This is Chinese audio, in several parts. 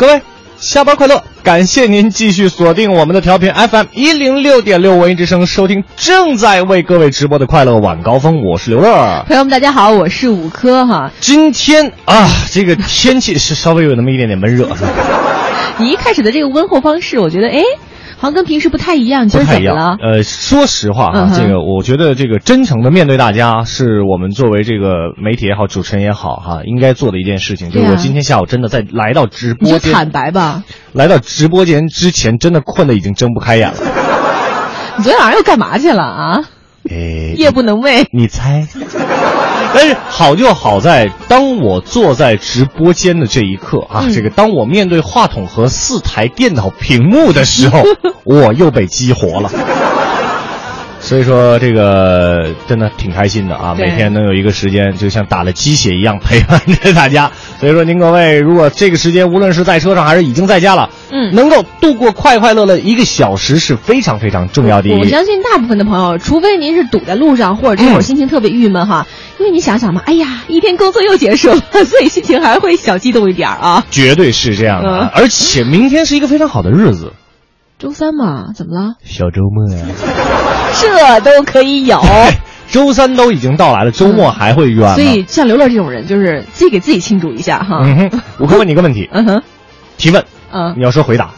各位，下班快乐！感谢您继续锁定我们的调频 FM 一零六点六文艺之声，收听正在为各位直播的快乐晚高峰。我是刘乐，朋友们，大家好，我是五科哈。今天啊，这个天气是稍微有那么一点点闷热，是吧？你一开始的这个问候方式，我觉得哎。好像跟平时不太一样，今儿怎么了？呃，说实话啊，这个我觉得这个真诚的面对大家，是我们作为这个媒体也好，主持人也好哈，应该做的一件事情。就是我今天下午真的在来到直播间，坦白吧。来到直播间之前，真的困得已经睁不开眼了。你昨天晚上又干嘛去了啊？哎，夜不能寐。你猜？但是好就好在，当我坐在直播间的这一刻啊，这个当我面对话筒和四台电脑屏幕的时候，我又被激活了。所以说这个真的挺开心的啊！每天能有一个时间，就像打了鸡血一样陪伴着大家。所以说您各位，如果这个时间无论是在车上还是已经在家了，嗯，能够度过快快乐乐一个小时是非常非常重要的。我相信大部分的朋友，除非您是堵在路上，或者这会儿心情特别郁闷哈，因为你想想嘛，哎呀，一天工作又结束了，所以心情还会小激动一点啊。绝对是这样的，而且明天是一个非常好的日子。周三嘛，怎么了？小周末呀，这都可以有。周三都已经到来了，周末还会远吗？所以像刘乐这种人，就是自己给自己庆祝一下哈。嗯哼，我可问你一个问题。嗯哼，提问。嗯，你要说回答。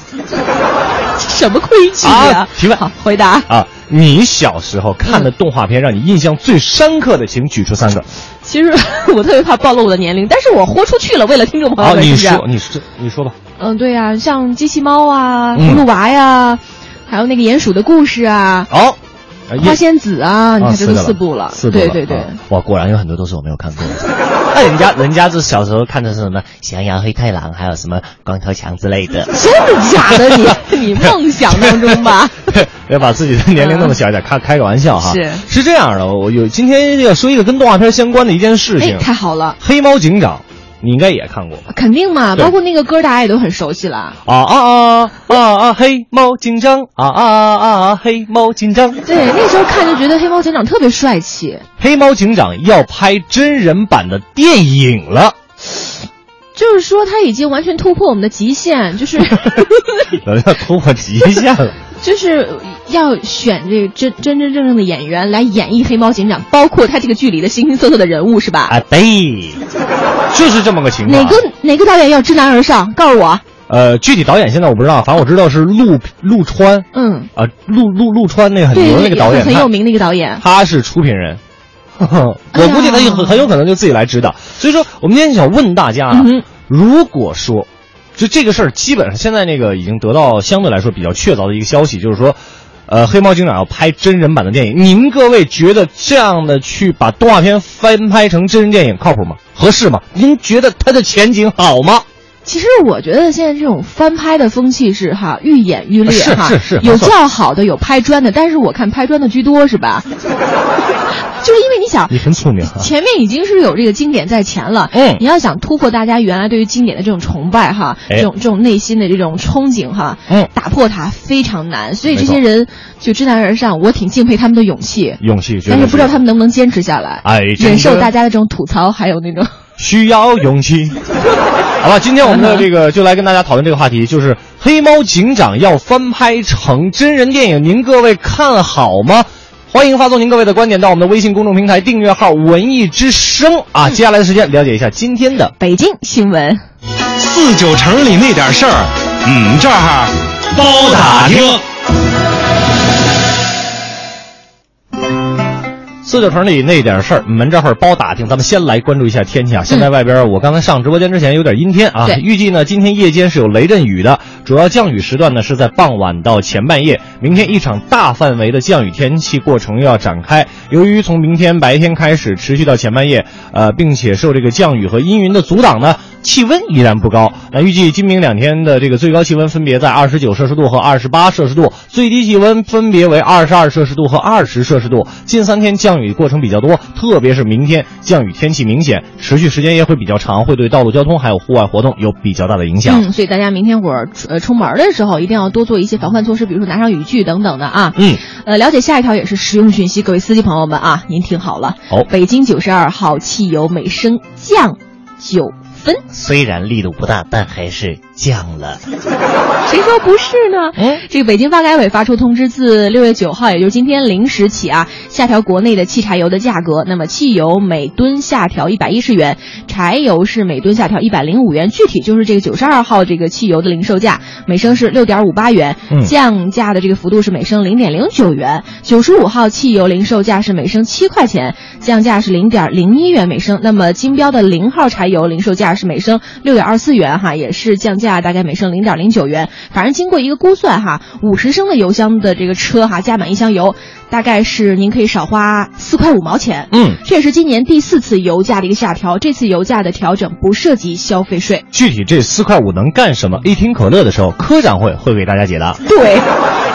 什么规矩啊？提问。好，回答。啊，你小时候看的动画片，让你印象最深刻的，请举出三个。其实 我特别怕暴露我的年龄，但是我豁出去了，为了听众朋友们。你说，你说，你说吧。嗯，对呀，像机器猫啊，葫芦娃呀，还有那个鼹鼠的故事啊。哦，花仙子啊，你看这都四部了。四部对对对。哇，果然有很多都是我没有看过的。那人家人家是小时候看的是什么《喜羊羊、灰太狼》，还有什么《光头强》之类的。真的假的？你 你梦想当中吧？要把自己的年龄弄得小一点，开开个玩笑哈。是是这样的，我有今天要说一个跟动画片相关的一件事情。太好了，黑猫警长。你应该也看过，肯定嘛，包括那个歌，大家也都很熟悉了。啊啊啊啊啊！黑猫警长啊啊啊啊！黑猫警长。对，那时候看就觉得黑猫警长特别帅气。黑猫警长要拍真人版的电影了，就是说他已经完全突破我们的极限，就是 要突破极限了。就是要选这个真真真正正的演员来演绎黑猫警长，包括他这个剧里的形形色色的人物，是吧？啊，对，就是这么个情况。哪个哪个导演要知难而上？告诉我。呃，具体导演现在我不知道，反正我知道是陆陆川。嗯。啊，陆陆陆川那个很牛那个导演，很有名那个导演。他是出品人，我估计他很很有可能就自己来指导。所以说，我们今天想问大家啊，如果说。就这个事儿，基本上现在那个已经得到相对来说比较确凿的一个消息，就是说，呃，黑猫警长要拍真人版的电影。您各位觉得这样的去把动画片翻拍成真人电影靠谱吗？合适吗？您觉得它的前景好吗？其实我觉得现在这种翻拍的风气是哈愈演愈烈哈，是是是，有较好的，有拍砖的，但是我看拍砖的居多是吧？就是因为你想，你很聪明哈，前面已经是有这个经典在前了，嗯，你要想突破大家原来对于经典的这种崇拜哈，这种这种内心的这种憧憬哈，嗯，打破它非常难，所以这些人就知难而上，我挺敬佩他们的勇气，勇气，但是不知道他们能不能坚持下来，哎，忍受大家的这种吐槽，还有那种需要勇气。好了，今天我们的这个就来跟大家讨论这个话题，就是黑猫警长要翻拍成真人电影，您各位看好吗？欢迎发送您各位的观点到我们的微信公众平台订阅号“文艺之声”啊。接下来的时间，了解一下今天的北京新闻。四九城里那点事儿，嗯，这儿包打听。四九城里那点事儿，门这会儿包打听。咱们先来关注一下天气啊。现在外边，我刚才上直播间之前有点阴天啊。对预计呢，今天夜间是有雷阵雨的，主要降雨时段呢是在傍晚到前半夜。明天一场大范围的降雨天气过程又要展开。由于从明天白天开始持续到前半夜，呃，并且受这个降雨和阴云的阻挡呢。气温依然不高，那预计今明两天的这个最高气温分别在二十九摄氏度和二十八摄氏度，最低气温分别为二十二摄氏度和二十摄氏度。近三天降雨过程比较多，特别是明天降雨天气明显，持续时间也会比较长，会对道路交通还有户外活动有比较大的影响。嗯，所以大家明天会儿呃出门的时候一定要多做一些防范措施，比如说拿上雨具等等的啊。嗯，呃，了解下一条也是实用讯息，各位司机朋友们啊，您听好了。哦北京九十二号汽油每升降九分，虽然力度不大，但还是降了。谁说不是呢？哎，这个北京发改委发出通知，自六月九号，也就是今天零时起啊，下调国内的汽柴油的价格。那么汽油每吨下调一百一十元，柴油是每吨下调一百零五元。具体就是这个九十二号这个汽油的零售价每升是六点五八元，嗯降价的这个幅度是每升零点零九元。九十五号汽油零售价是每升七块钱，降价是零点零一元每升。那么金标的零号柴油零售价是每升六点二四元，哈，也是降价大概每升零点零九元。反正经过一个估算哈，五十升的油箱的这个车哈，加满一箱油，大概是您可以少花四块五毛钱。嗯，这也是今年第四次油价的一个下调，这次油价的调整不涉及消费税。具体这四块五能干什么？一听可乐的时候，科长会会给大家解答。对。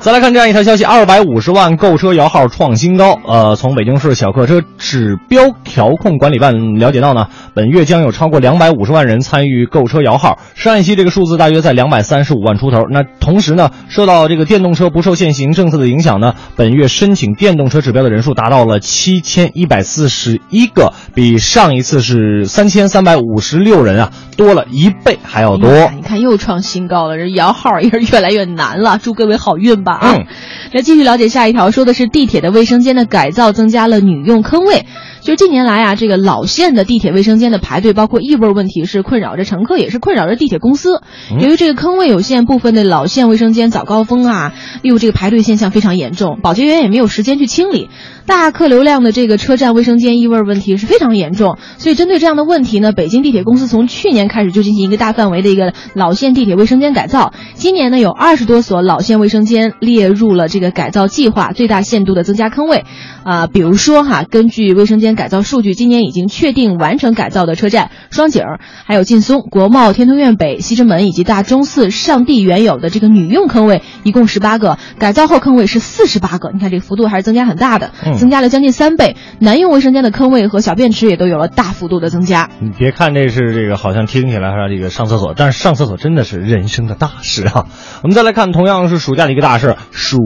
再来看这样一条消息：二百五十万购车摇号创新高。呃，从北京市小客车指标调控管理办了解到呢，本月将有超过两百五十万人参与购车摇号，上一期这个数字大约在两百三十五万出头。那同时呢，受到这个电动车不受限行政策的影响呢，本月申请电动车指标的人数达到了七千一百四十一个，比上一次是三千三百五十六人啊，多了一倍还要多。你看又创新高了，这摇号也是越来越难了。祝各位好运吧啊！嗯那继续了解下一条，说的是地铁的卫生间的改造，增加了女用坑位。就是近年来啊，这个老线的地铁卫生间的排队，包括异味问题，是困扰着乘客，也是困扰着地铁公司。由于这个坑位有限，部分的老线卫生间早高峰啊，例如这个排队现象非常严重，保洁员也没有时间去清理。大客流量的这个车站卫生间异味问题是非常严重，所以针对这样的问题呢，北京地铁公司从去年开始就进行一个大范围的一个老线地铁卫生间改造。今年呢，有二十多所老线卫生间列入了这个改造计划，最大限度的增加坑位。啊、比如说哈，根据卫生间改造数据，今年已经确定完成改造的车站双井儿、还有劲松、国贸、天通苑北、西直门以及大钟寺、上地原有的这个女用坑位一共十八个，改造后坑位是四十八个。你看这个幅度还是增加很大的，嗯增加了将近三倍。男用卫生间的坑位和小便池也都有了大幅度的增加。你别看这是这个，好像听起来是这个上厕所，但是上厕所真的是人生的大事啊。我们再来看，同样是暑假的一个大事，暑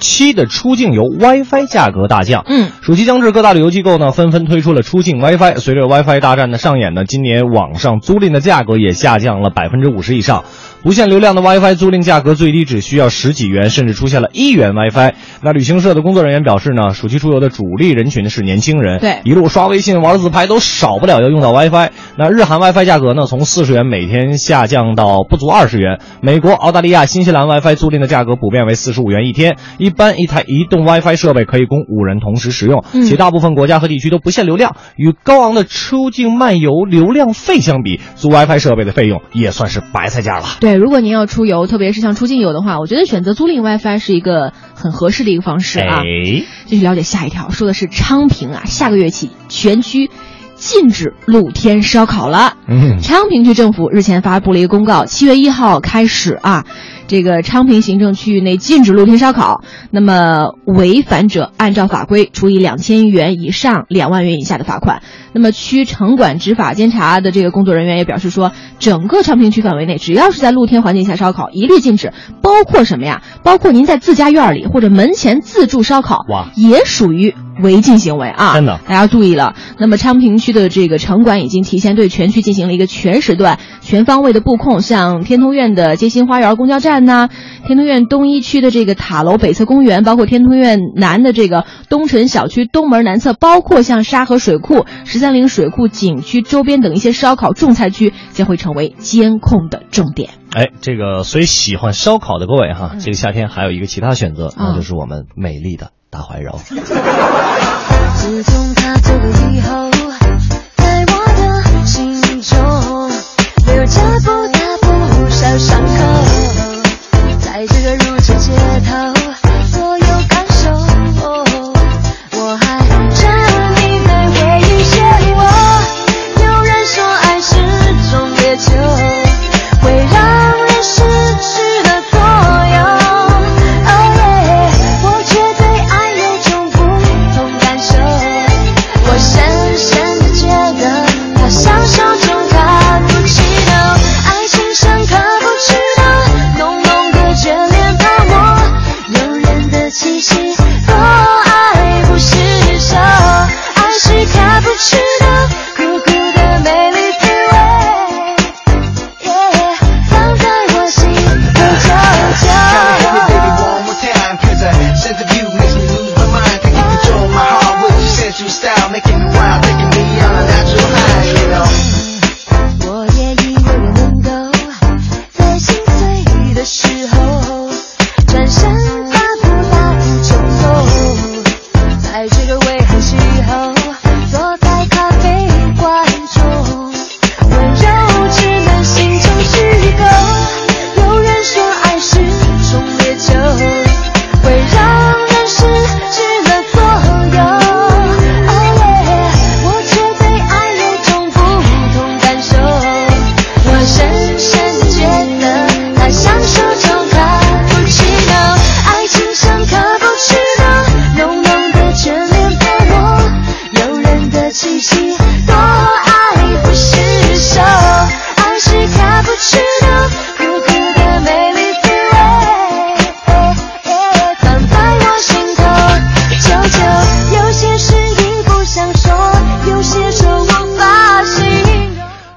期的出境游 WiFi 价格大降。嗯，暑期将至，各大旅游机构呢纷纷推出了出境 WiFi。随着 WiFi 大战的上演呢，今年网上租赁的价格也下降了百分之五十以上。无限流量的 WiFi 租赁价格最低只需要十几元，甚至出现了一元 WiFi。那旅行社的工作人员表示呢，暑期出游的主力人群是年轻人，对一路刷微信、玩自拍都少不了要用到 WiFi。那日韩 WiFi 价格呢，从四十元每天下降到不足二十元。美国、澳大利亚、新西兰 WiFi 租赁的价格普遍为四十五元一天。一般一台移动 WiFi 设备可以供五人同时使用，嗯且大部分国家和地区都不限流量。与高昂的出境漫游流量费相比，租 WiFi 设备的费用也算是白菜价了。对，如果您要出游，特别是像出境游的话，我觉得选择租赁 WiFi 是一个很合适的一个方式啊。哎，继续了解下一条，说的是昌平啊，下个月起全区禁止露天烧烤了。嗯，昌平区政府日前发布了一个公告，七月一号开始啊，这个昌平行政区域内禁止露天烧烤。那么违反者按照法规处以两千元以上两万元以下的罚款。那么区城管执法监察的这个工作人员也表示说，整个昌平区范围内，只要是在露天环境下烧烤，一律禁止。包括什么呀？包括您在自家院里或者门前自助烧烤，哇也属于违禁行为啊！真的大家注意了。那么昌平区的这个城管已经提前对全区进行了一个全时段、全方位的布控，像天通苑的街心花园公交站呐、天通苑东一区的这个塔楼北侧公园，包括天通苑南的这个东城小区东门南侧，包括像沙河水库、十三陵水库景区周边等一些烧烤种菜区，将会成为监控的重点。哎，这个所以喜欢烧烤的各位哈，嗯这个夏天还有一个其他选择，那啊就是我们美丽的大怀柔。自从他走了以后，在我的心中留着不大不小伤口，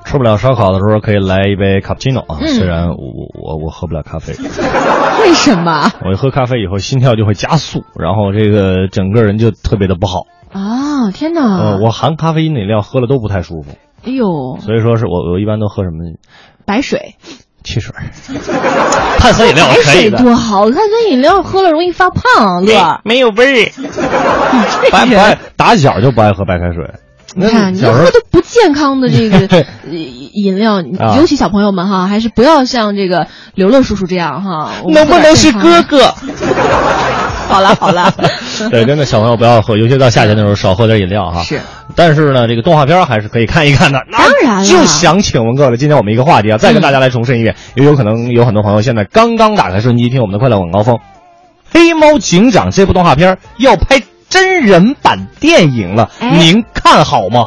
吃不了烧烤的时候可以来一杯卡布奇诺啊，嗯虽然我我我喝不了咖啡，为什么我一喝咖啡以后心跳就会加速，然后这个整个人就特别的不好。啊？天呃，哪！我含咖啡因的饮料喝了都不太舒服，哎呦，所以说是我我一般都喝什么白水，汽水、碳酸饮料白水可以的，多好，碳酸饮料喝了容易发胖，乐。没有味儿。不爱不爱打小就不爱喝白开水。你看，你喝的不健康的这个 呃饮料，啊尤其小朋友们哈，还是不要像这个刘乐叔叔这样哈。能不能是哥？哥？好了好了，对，真的小朋友不要喝，尤其到夏天的时候少喝点饮料哈。是。但是呢，这个动画片还是可以看一看的。当然了就想请问各位，今天我们一个话题啊，再跟大家来重申一遍，也有可能有很多朋友现在刚刚打开收音机听我们的快乐晚高峰，《黑猫警长》这部动画片要拍真人版电影了，哎您看好吗？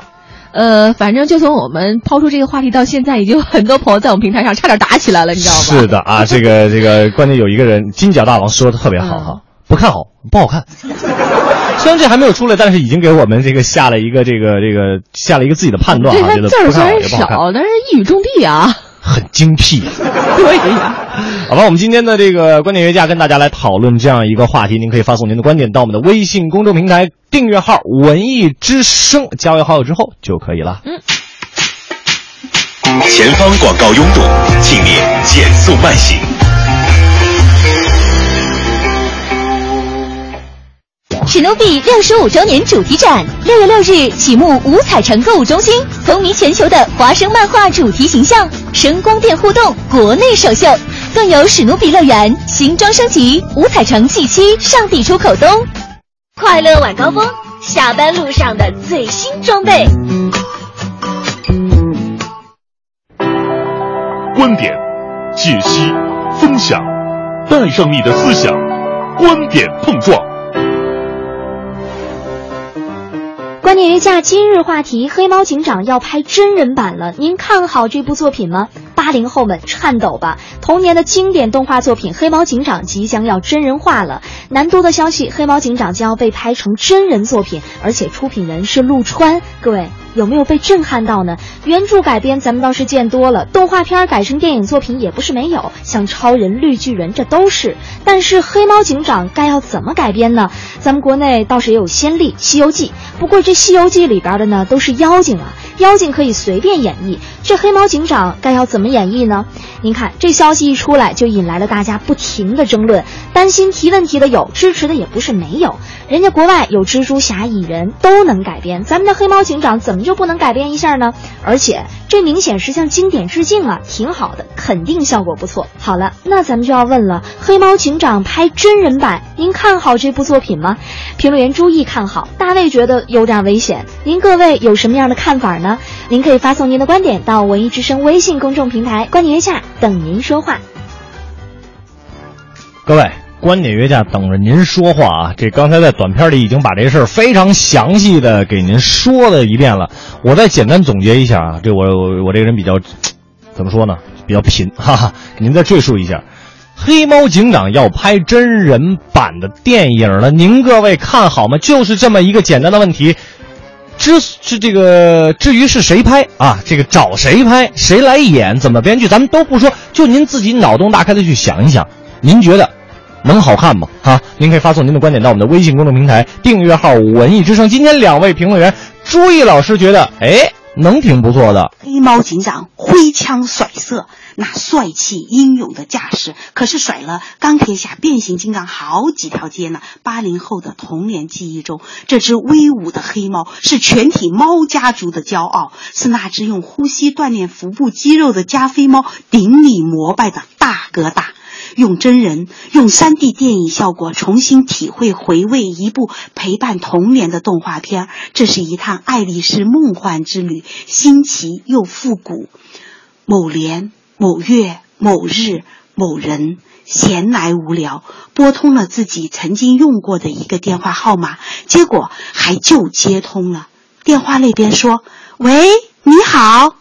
呃，反正就从我们抛出这个话题到现在，已经有很多朋友在我们平台上差点打起来了，你知道吗？是的啊，这个 这个，关键有一个人金角大王说的特别好哈，不看好，不好看。虽然这还没有出来，但是已经给我们这个下了一个这个这个下了一个自己的判断对啊，觉得他字儿虽然少，但是一语中的啊。很精辟。对呀，好吧，我们今天的这个观点约架跟大家来讨论这样一个话题，您可以发送您的观点到我们的微信公众平台订阅号“文艺之声”，加为好友之后就可以了。嗯前方广告拥堵，请您减速慢行。史努比六十五周年主题展，六月六日启幕五彩城购物中心，风靡全球的华生漫画主题形象，声光电互动国内首秀，更有史努比乐园新装升级，五彩城 G 七上地出口东，快乐晚高峰，下班路上的最新装备。观点、解析、分享，带上你的思想，观点碰撞。观点约架今日话题：黑猫警长要拍真人版了，您看好这部作品吗？八零后们颤抖吧！童年的经典动画作品《黑猫警长》即将要真人化了。南都的消息，《黑猫警长》将要被拍成真人作品，而且出品人是陆川。各位有没有被震撼到呢？原著改编咱们倒是见多了，动画片改成电影作品也不是没有，像超人、绿巨人这都是。但是《黑猫警长》该要怎么改编呢？咱们国内倒是也有先例，《西游记》。不过这《西游记》里边的呢都是妖精啊，妖精可以随便演绎，这黑猫警长该要怎么怎么演绎呢？您看，这消息一出来，就引来了大家不停的争论，担心提问题的有，支持的也不是没有。人家国外有蜘蛛侠、蚁人都能改编，咱们的黑猫警长怎么就不能改编一下呢？而且这明显是向经典致敬啊，挺好的，肯定效果不错。好了，那咱们就要问了，黑猫警长拍真人版，您看好这部作品吗？评论员朱毅看好，大卫觉得有点危险。您各位有什么样的看法呢？您可以发送您的观点到文艺之声微信公众平台，观点约下等您说话。各位，观点约架等着您说话啊！这刚才在短片里已经把这事儿非常详细的给您说了一遍了，我再简单总结一下啊，这我我我这个人比较怎么说呢？比较贫，哈哈，您再赘述一下。黑猫警长要拍真人版的电影了，您各位看好吗？就是这么一个简单的问题。之是这个，至于是谁拍啊，这个找谁拍，谁来演，怎么编剧，咱们都不说，就您自己脑洞大开的去想一想，您觉得能好看吗？啊，您可以发送您的观点到我们的微信公众平台订阅号“文艺之声”。今天两位评论员，朱毅老师觉得，哎，能挺不错的。黑猫警长挥枪甩射，那帅气英勇的架势，可是甩了钢铁侠、变形金刚好几条街呢。八零后的童年记忆中，这只威武的黑猫是全体猫家族的骄傲，是那只用呼吸锻炼腹部肌肉的加菲猫顶礼膜拜的大哥大。用真人、用 3D 电影效果重新体会、回味一部陪伴童年的动画片，这是一趟爱丽丝梦幻之旅，新奇又复古。某年某月某日某人闲来无聊，拨通了自己曾经用过的一个电话号码，结果还就接通了。电话那边说：“喂，你好。”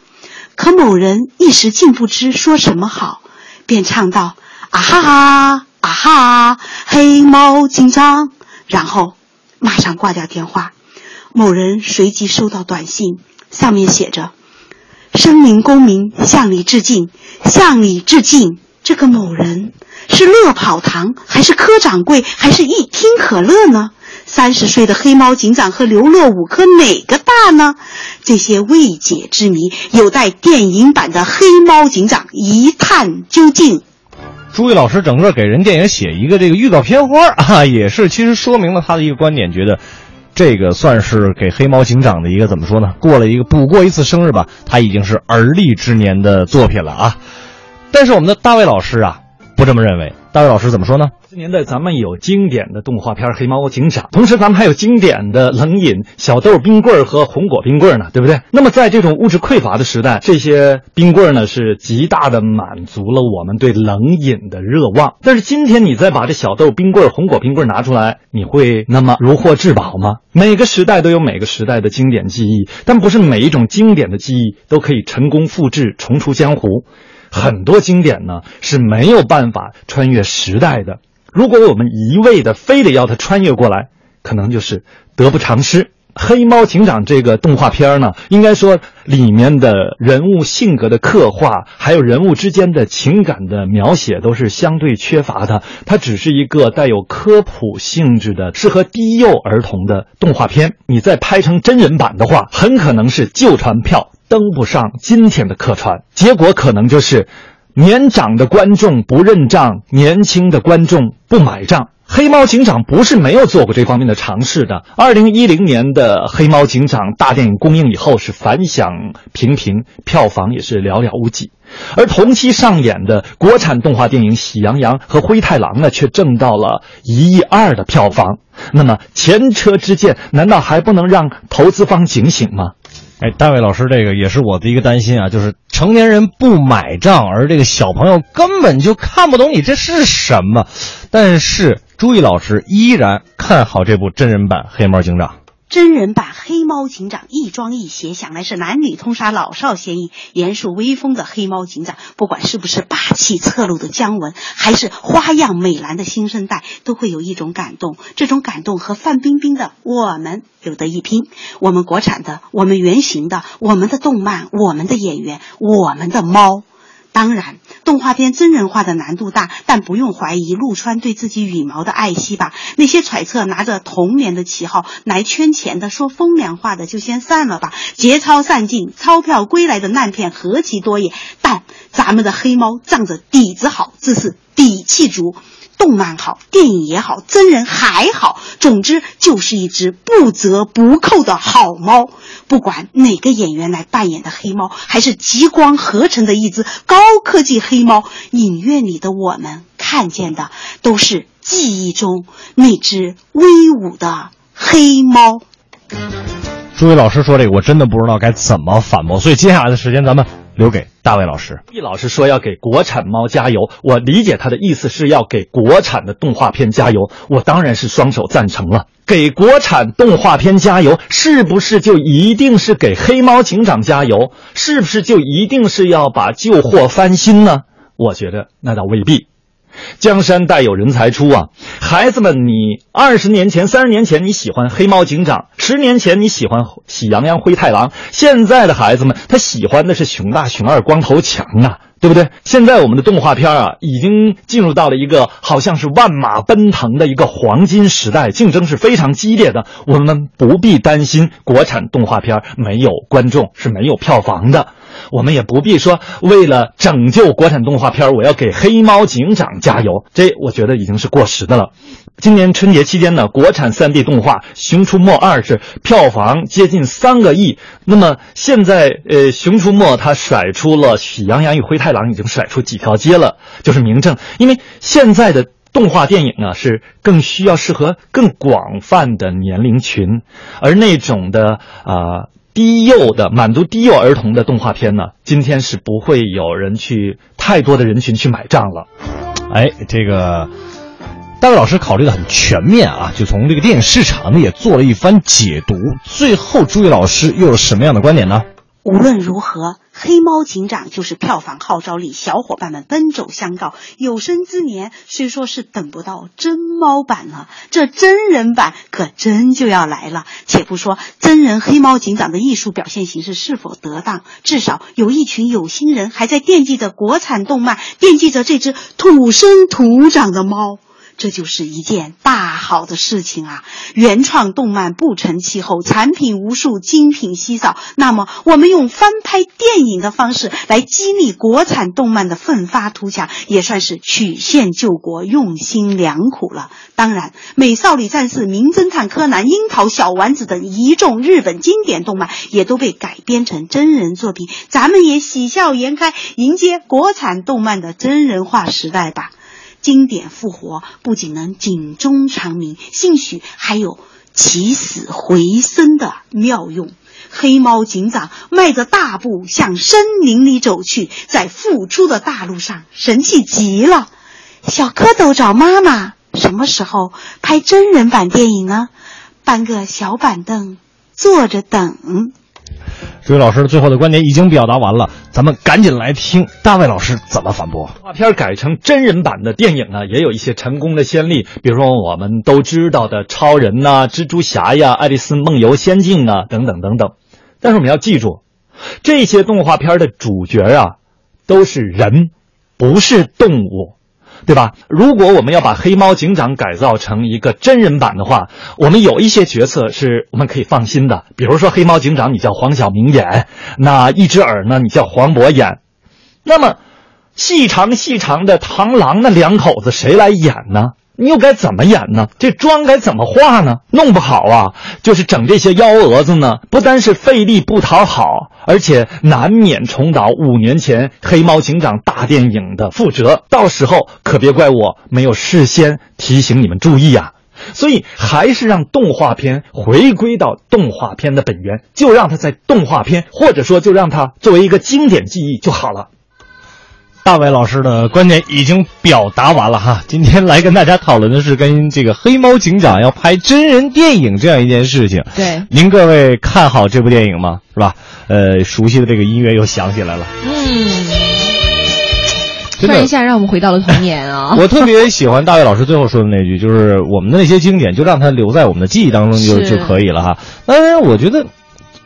可某人一时竟不知说什么好，便唱道：“啊哈哈啊哈，黑猫警长。”然后马上挂掉电话。某人随即收到短信，上面写着。生灵公民向你致敬，向你致敬。这个某人是乐跑堂，还是柯掌柜，还是一听可乐呢？三十岁的黑猫警长和刘乐五科哪个大呢？这些未解之谜，有待电影版的黑猫警长一探究竟。朱毅老师整个给人电影写一个这个预告片花啊，也是其实说明了他的一个观点，觉得。这个算是给黑猫警长的一个怎么说呢？过了一个补过一次生日吧，他已经是而立之年的作品了啊。但是我们的大卫老师啊，不这么认为。大卫老师怎么说呢？这年代咱们有经典的动画片《黑猫警长》，同时咱们还有经典的冷饮小豆冰棍和红果冰棍呢，对不对？那么在这种物质匮乏的时代，这些冰棍呢是极大的满足了我们对冷饮的热望。但是今天你再把这小豆冰棍、红果冰棍拿出来，你会那么如获至宝吗？每个时代都有每个时代的经典记忆，但不是每一种经典的记忆都可以成功复制、重出江湖。很多经典呢是没有办法穿越时代的。如果我们一味的非得要它穿越过来，可能就是得不偿失。黑猫警长这个动画片呢，应该说里面的人物性格的刻画，还有人物之间的情感的描写，都是相对缺乏的。它只是一个带有科普性质的、适合低幼儿童的动画片。你再拍成真人版的话，很可能是旧船票。登不上今天的客船，结果可能就是年长的观众不认账，年轻的观众不买账。黑猫警长不是没有做过这方面的尝试的。二零一零年的黑猫警长大电影公映以后是反响平平，票房也是寥寥无几，而同期上演的国产动画电影《喜羊羊和灰太狼》呢，却挣到了一亿二的票房。那么前车之鉴，难道还不能让投资方警醒吗？哎，大卫老师，这个也是我的一个担心啊，就是成年人不买账，而这个小朋友根本就看不懂你这是什么。但是朱毅老师依然看好这部真人版《黑猫警长》。真人版黑猫警长亦庄亦谐，想来是男女通杀，老少咸宜。严肃威风的黑猫警长，不管是不是霸气侧漏的姜文，还是花样美男的新生代，都会有一种感动。这种感动和范冰冰的《我们》有得一拼。我们国产的，我们原型的，我们的动漫，我们的演员，我们的猫。当然，动画片真人化的难度大，但不用怀疑陆川对自己羽毛的爱惜吧。那些揣测拿着童年的旗号来圈钱的、说风凉话的，就先散了吧。节操散尽、钞票归来的烂片何其多也。但咱们的黑猫仗着底子好，自是底气足。动漫好，电影也好，真人还好，总之就是一只不折不扣的好猫。不管哪个演员来扮演的黑猫，还是极光合成的一只高科技黑猫，影院里的我们看见的都是记忆中那只威武的黑猫。朱伟老师说这个，我真的不知道该怎么反驳，所以接下来的时间咱们留给大卫老师。易老师说要给国产猫加油，我理解他的意思是要给国产的动画片加油，我当然是双手赞成了。给国产动画片加油，是不是就一定是给黑猫警长加油？是不是就一定是要把旧货翻新呢？我觉得那倒未必。江山代有人才出啊！孩子们，你二十年前、三十年前你喜欢黑猫警长，十年前你喜欢喜羊羊、灰太狼，现在的孩子们他喜欢的是熊大、熊二、光头强啊，对不对？现在我们的动画片啊，已经进入到了一个好像是万马奔腾的一个黄金时代，竞争是非常激烈的。我们不必担心国产动画片没有观众是没有票房的。我们也不必说为了拯救国产动画片，我要给黑猫警长加油，这我觉得已经是过时的了。今年春节期间呢，国产 3D 动画《熊出没二》是票房接近三个亿。那么现在，呃，《熊出没》它甩出了《喜羊羊与灰太狼》，已经甩出几条街了，就是明证。因为现在的动画电影呢，是更需要适合更广泛的年龄群，而那种的啊。低幼的满足低幼儿童的动画片呢，今天是不会有人去太多的人群去买账了。哎，这个大卫老师考虑的很全面啊，就从这个电影市场呢也做了一番解读。最后，朱毅老师又有什么样的观点呢？无论如何，黑猫警长就是票房号召力，小伙伴们奔走相告。有生之年虽说是等不到真猫版了，这真人版可真就要来了。且不说真人黑猫警长的艺术表现形式是否得当，至少有一群有心人还在惦记着国产动漫，惦记着这只土生土长的猫。这就是一件大好的事情啊！原创动漫不成气候，产品无数，精品稀少。那么，我们用翻拍电影的方式来激励国产动漫的奋发图强，也算是曲线救国，用心良苦了。当然，《美少女战士》《名侦探柯南》《樱桃小丸子》等一众日本经典动漫也都被改编成真人作品，咱们也喜笑颜开，迎接国产动漫的真人化时代吧。经典复活不仅能警钟长鸣，兴许还有起死回生的妙用。黑猫警长迈着大步向森林里走去，在复出的大路上神气极了。小蝌蚪找妈妈，什么时候拍真人版电影呢？搬个小板凳坐着等。这位老师最后的观点已经表达完了，咱们赶紧来听大卫老师怎么反驳。动画片改成真人版的电影呢，也有一些成功的先例，比如说我们都知道的超人呐、蜘蛛侠呀、爱丽丝梦游仙境啊等等等等。但是我们要记住，这些动画片的主角啊都是人，不是动物。对吧？如果我们要把黑猫警长改造成一个真人版的话，我们有一些角色是我们可以放心的，比如说黑猫警长，你叫黄晓明演；那一只耳呢，你叫黄渤演。那么，细长细长的螳螂那两口子谁来演呢？你又该怎么演呢？这妆该怎么化呢？弄不好啊，就是整这些幺蛾子呢，不单是费力不讨好，而且难免重蹈五年前《黑猫警长》大电影的覆辙。到时候可别怪我没有事先提醒你们注意啊！所以还是让动画片回归到动画片的本源，就让它在动画片，或者说就让它作为一个经典记忆就好了。大伟老师的观点已经表达完了哈，今天来跟大家讨论的是跟这个黑猫警长要拍真人电影这样一件事情。对，您各位看好这部电影吗？是吧？呃，熟悉的这个音乐又响起来了。嗯，突然一下让我们回到了童年啊！我特别喜欢大卫老师最后说的那句，就是我们的那些经典就让它留在我们的记忆当中就就可以了哈。当然，我觉得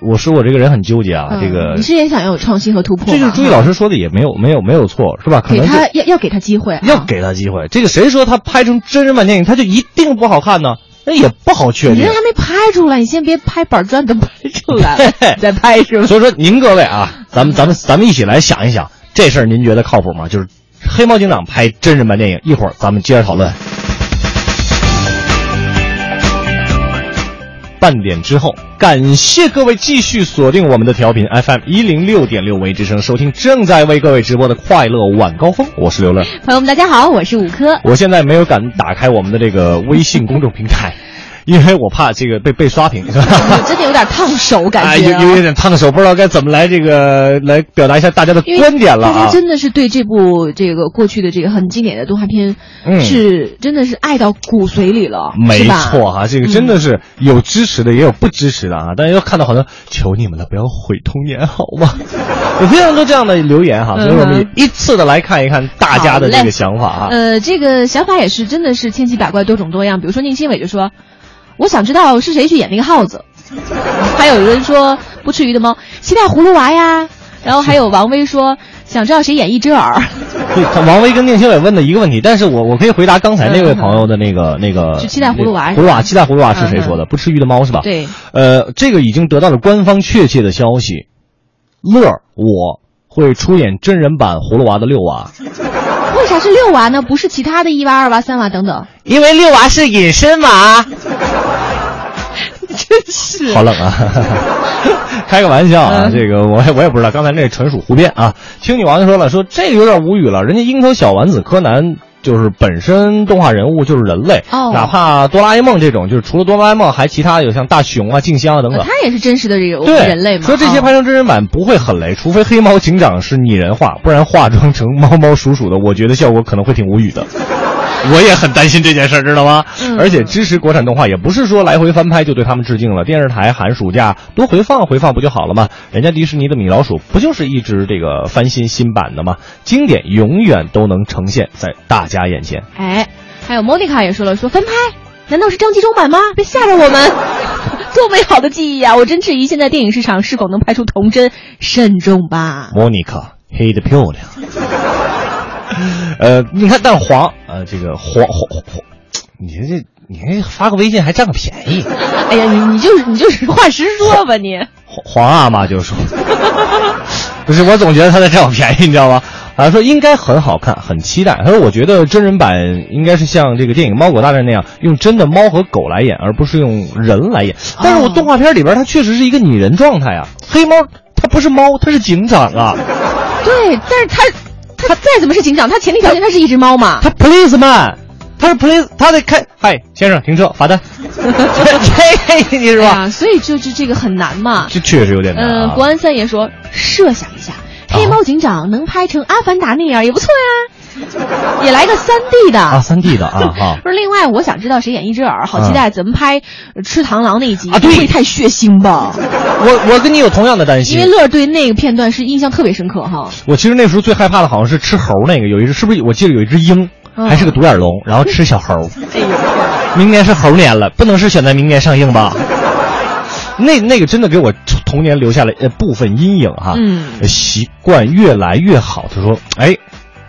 我说我这个人很纠结啊，嗯这个你是也想要有创新和突破？这就是朱毅老师说的也没有没有没有错，是吧？可给能要要给他机会啊，要给他机会。这个谁说他拍成真人版电影他就一定不好看呢？那也不好确定你人。还没拍出来，你先别拍板砖，等拍出来 了再拍是吧？所以说，您各位啊，咱们咱们咱们一起来想一想，这事儿您觉得靠谱吗？就是黑猫警长拍真人版电影，一会儿咱们接着讨论。半点之后，感谢各位继续锁定我们的调频 FM 一零六点六为之声，收听正在为各位直播的快乐晚高峰，我是刘乐。朋友们，大家好，我是五科。我现在没有敢打开我们的这个微信公众平台，因为我怕这个被被刷屏，是吧？真的有点烫手，感哎，觉啊有有有点烫手，不知道该怎么来这个来表达一下大家的观点了啊。大家真的是对这部这个过去的这个很经典的动画片，嗯是真的是爱到骨髓里了，没错哈、这个真的是有支持的，也有不支持的啊。大家又看到好多，求你们了，不要毁童年好吗？有非常多这样的留言哈，所以我们依次的来看一看大家的这个想法啊。呃，这个想法也是真的是千奇百怪、多种多样。比如说宁新伟就说：“我想知道是谁去演那个耗子。”还有人说不吃鱼的猫，期待葫芦娃呀。然后还有王威说想知道谁演一只耳。对，王威跟宁新伟问的一个问题，但是我我可以回答刚才那位朋友的那个那个。就期待葫芦娃葫芦娃，期待葫芦娃是谁说的？不吃鱼的猫是吧？对。呃，这个已经得到了官方确切的消息，乐儿我会出演真人版葫芦娃的六娃。为啥是六娃呢？不是其他的一娃、二娃、三娃等等？因为六娃是隐身娃。好冷啊！开个玩笑啊，嗯这个我也我也不知道，刚才那纯属胡编啊。青女王就说了，说这个有点无语了，人家樱桃小丸子柯南。就是本身动画人物就是人类，哦哪怕哆啦 A 梦这种，就是除了哆啦 A 梦，还其他有像大雄啊、静香啊等等呃，他也是真实的这个对人类嘛。说这些啊拍成真人版不会很雷，除非黑猫警长是拟人化，不然化妆成猫猫鼠鼠的，我觉得效果可能会挺无语的。我也很担心这件事儿，知道吗？嗯而且支持国产动画也不是说来回翻拍就对他们致敬了，电视台寒暑假多回放回放不就好了吗？人家迪士尼的米老鼠不就是一直这个翻新新版的吗？经典永远都能呈现在大家眼前。哎，还有莫妮卡也说了，说翻拍，难道是张纪中版吗？别吓着我们！多美好的记忆啊！我真质疑现在电影市场是否能拍出童真，慎重吧。莫妮卡黑的漂亮。呃，你看，但是黄，呃，这个黄黄黄，你这这，你这发个微信还占个便宜。哎呀，你你就是你就实话实说吧你。黄黄阿玛就说，不是，我总觉得他在占我便宜，你知道吗？啊，说应该很好看，很期待。他说，我觉得真人版应该是像这个电影《猫狗大战》那样，用真的猫和狗来演，而不是用人来演。但是我动画片里边，它确实是一个拟人状态啊。黑猫它不是猫，它是警长啊。对，但是他他再怎么是警长，他前提条件他是一只猫嘛。他 policeman，他是 police，他得开。嗨，先生，停车，罚单。这你是吧？哎，所以就是这个很难嘛。这确实有点难嗯，啊。国安三爷说，设想一下，黑猫警长能拍成《阿凡达》那样也不错呀，也来个三 D 的啊，三 D 的啊 哈。不是，另外我想知道谁演一只耳，好期待怎么拍呃吃螳螂那一集啊对不会太血腥吧？我我跟你有同样的担心因为，乐对那个片段是印象特别深刻哈。我其实那时候最害怕的好像是吃猴那个，有一只是不是？我记得有一只鹰，嗯还是个独眼龙，然后吃小猴。哎呦，明年是猴年了，不能是选在明年上映吧？那那个真的给我童年留下了呃部分阴影哈。嗯呃习惯越来越好。他说：“哎，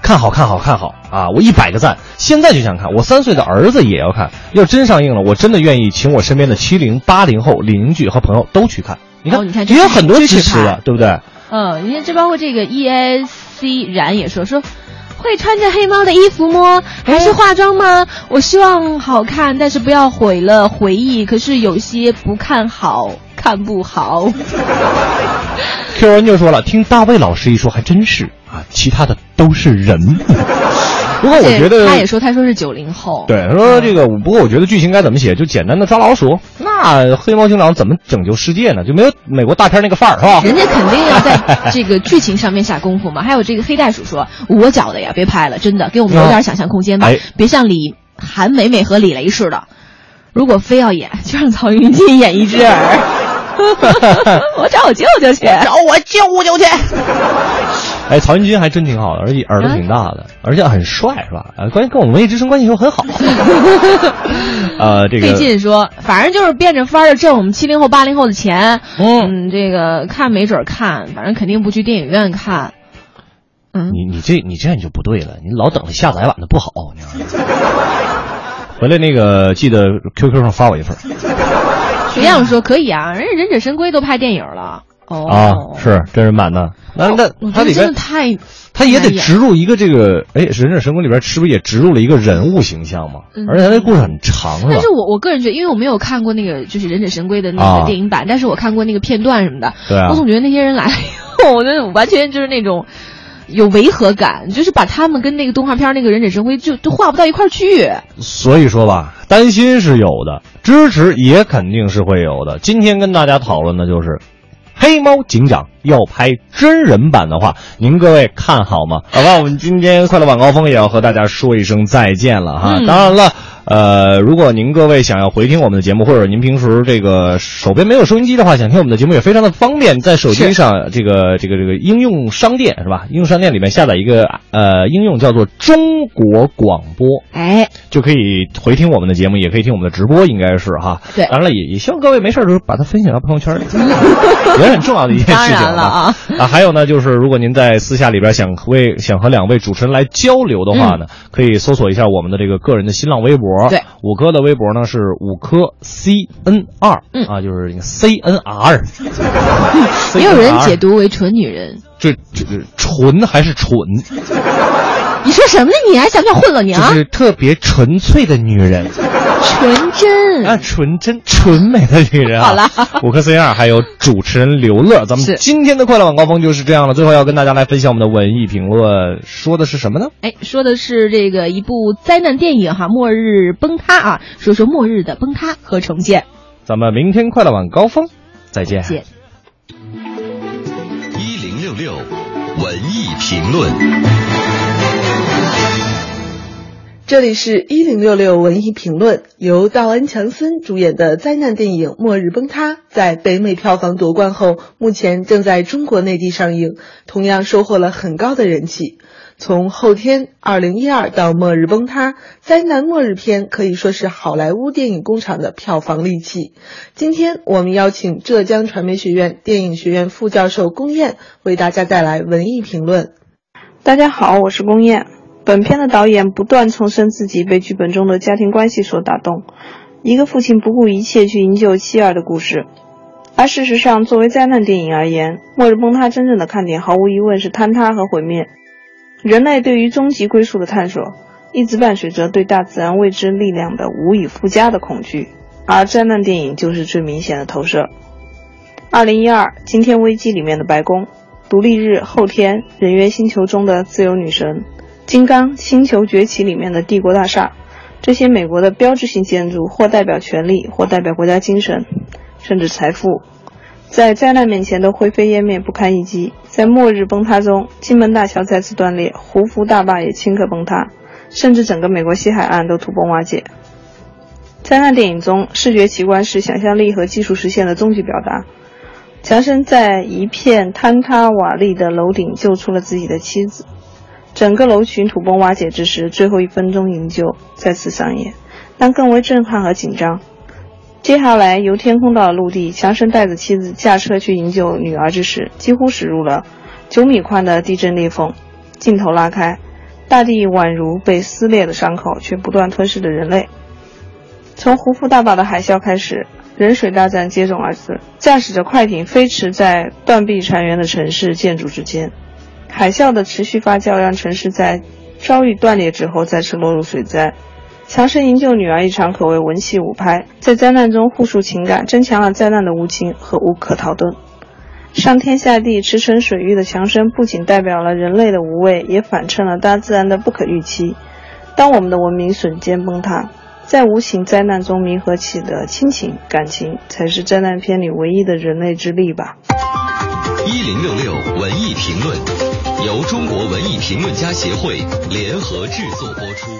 看好看好看好啊！我一百个赞，现在就想看。我三岁的儿子也要看。要真上映了，我真的愿意请我身边的七零、八零后邻居和朋友都去看。你看，哦你看也有很多支持的，对不对？嗯，你看这包括这个 E S C 然也说说。会穿着黑猫的衣服吗？还是化妆吗？我希望好看，但是不要毁了回忆。可是有些不看好，看不好。QN 就说了，听大卫老师一说，还真是啊，其他的都是人。不过我觉得他也说，他说是九零后。对，他说这个，不过我觉得剧情该怎么写，就简单的抓老鼠。那黑猫警长怎么拯救世界呢？就没有美国大片那个范儿，是吧？人家肯定要在这个剧情上面下功夫嘛。还有这个黑袋鼠说，我觉得呀，别拍了，真的，给我们留点想象空间吧，哎别像李韩美美和李雷似的。如果非要演，就让曹云金演一只耳。我找我舅舅去，找我舅舅去。哎，曹云金还真挺好的，而且耳朵挺大的，而且很帅，是吧？呃，关键跟我们文艺之声关系又很好。呃，这个费劲说，反正就是变着法儿的挣我们七零后、八零后的钱。嗯这个看没准看，反正肯定不去电影院看。嗯，你你这你这样你就不对了，你老等着下载版的不好。你知道吗回来那个记得 QQ 上发我一份学样说可以啊，人家忍者神龟都拍电影了。哦，啊，是真人版的。那那我觉得真它里边的太，它也得植入一个这个，哎，《忍者神龟》里边是不是也植入了一个人物形象嘛？嗯而且它那故事很长，是吧但是？我我个人觉得，因为我没有看过那个就是忍者神龟的那啊个电影版，但是我看过那个片段什么的。对啊我总觉得那些人来了以后，我觉得完全就是那种有违和感，就是把他们跟那个动画片那个忍者神龟就都画不到一块儿去。所以说吧，担心是有的，支持也肯定是会有的。今天跟大家讨论的就是。黑猫警长要拍真人版的话，您各位看好吗？好吧，我们今天快乐晚高峰也要和大家说一声再见了哈。嗯当然了，呃，如果您各位想要回听我们的节目，或者您平时这个手边没有收音机的话，想听我们的节目也非常的方便，在手机上这个这个这个应用商店是吧？应用商店里面下载一个呃应用叫做中国广播，哎，就可以回听我们的节目，也可以听我们的直播，应该是哈。对当然了，也也希望各位没事儿的时候把它分享到朋友圈里，也是 很重要的一件事情当然了啊啊，还有呢，就是如果您在私下里边想为想和两位主持人来交流的话呢，可以搜索一下我们的这个个人的新浪微博。嗯对，五哥的微博呢是五科 C N 二嗯啊，就是 C N R。也有人解读为纯女人。这这个纯还是蠢？你说什么呢？你还想不想混了你啊就？是特别纯粹的女人。纯真。啊，纯真纯美的女人啊！好了五颗 C 二还有主持人刘乐，咱们今天的快乐晚高峰就是这样了。最后要跟大家来分享我们的文艺评论，说的是什么呢？哎，说的是这个一部灾难电影哈，《末日崩塌》啊，说说末日的崩塌和重建。咱们明天快乐晚高峰再见。见。一零六六文艺评论。这里是一零六六文艺评论，由道恩·强森主演的灾难电影《末日崩塌》在北美票房夺冠后，目前正在中国内地上映，同样收获了很高的人气。从后天、二零一二到《末日崩塌》，灾难末日片可以说是好莱坞电影工厂的票房利器。今天我们邀请浙江传媒学院电影学院副教授龚燕为大家带来文艺评论。大家好，我是龚燕。本片的导演不断重申自己被剧本中的家庭关系所打动，一个父亲不顾一切去营救妻儿的故事。而事实上，作为灾难电影而言，《末日崩塌》真正的看点毫无疑问是坍塌和毁灭。人类对于终极归宿的探索，一直伴随着对大自然未知力量的无以复加的恐惧，而灾难电影就是最明显的投射。二零一二《惊天危机》里面的白宫，独立日后天人猿星球中的自由女神。金刚星球崛起里面的帝国大厦，这些美国的标志性建筑，或代表权力，或代表国家精神，甚至财富，在灾难面前都灰飞烟灭，不堪一击。在末日崩塌中，金门大桥再次断裂，胡福大坝也顷刻崩塌，甚至整个美国西海岸都土崩瓦解。灾难电影中，视觉奇观是想象力和技术实现的终极表达。强森在一片坍塌瓦砾的楼顶救出了自己的妻子。整个楼群土崩瓦解之时，最后一分钟营救再次上演，但更为震撼和紧张。接下来由天空到陆地，强生带着妻子驾车去营救女儿之时，几乎驶入了九米宽的地震裂缝。镜头拉开，大地宛如被撕裂的伤口，却不断吞噬着人类。从胡夫大坝的海啸开始，人水大战接踵而至，驾驶着快艇飞驰在断壁残垣的城市建筑之间。海啸的持续发酵让城市在遭遇断裂之后再次落入水灾。强生营救女儿一场可谓文戏武拍，在灾难中互述情感，增强了灾难的无情和无可逃遁。上天下地、驰骋水域的强生，不仅代表了人类的无畏，也反衬了大自然的不可预期。当我们的文明瞬间崩塌，在无情灾难中弥合起的亲情感情，才是灾难片里唯一的人类之力吧。一零六六文艺评论，由中国文艺评论家协会联合制作播出。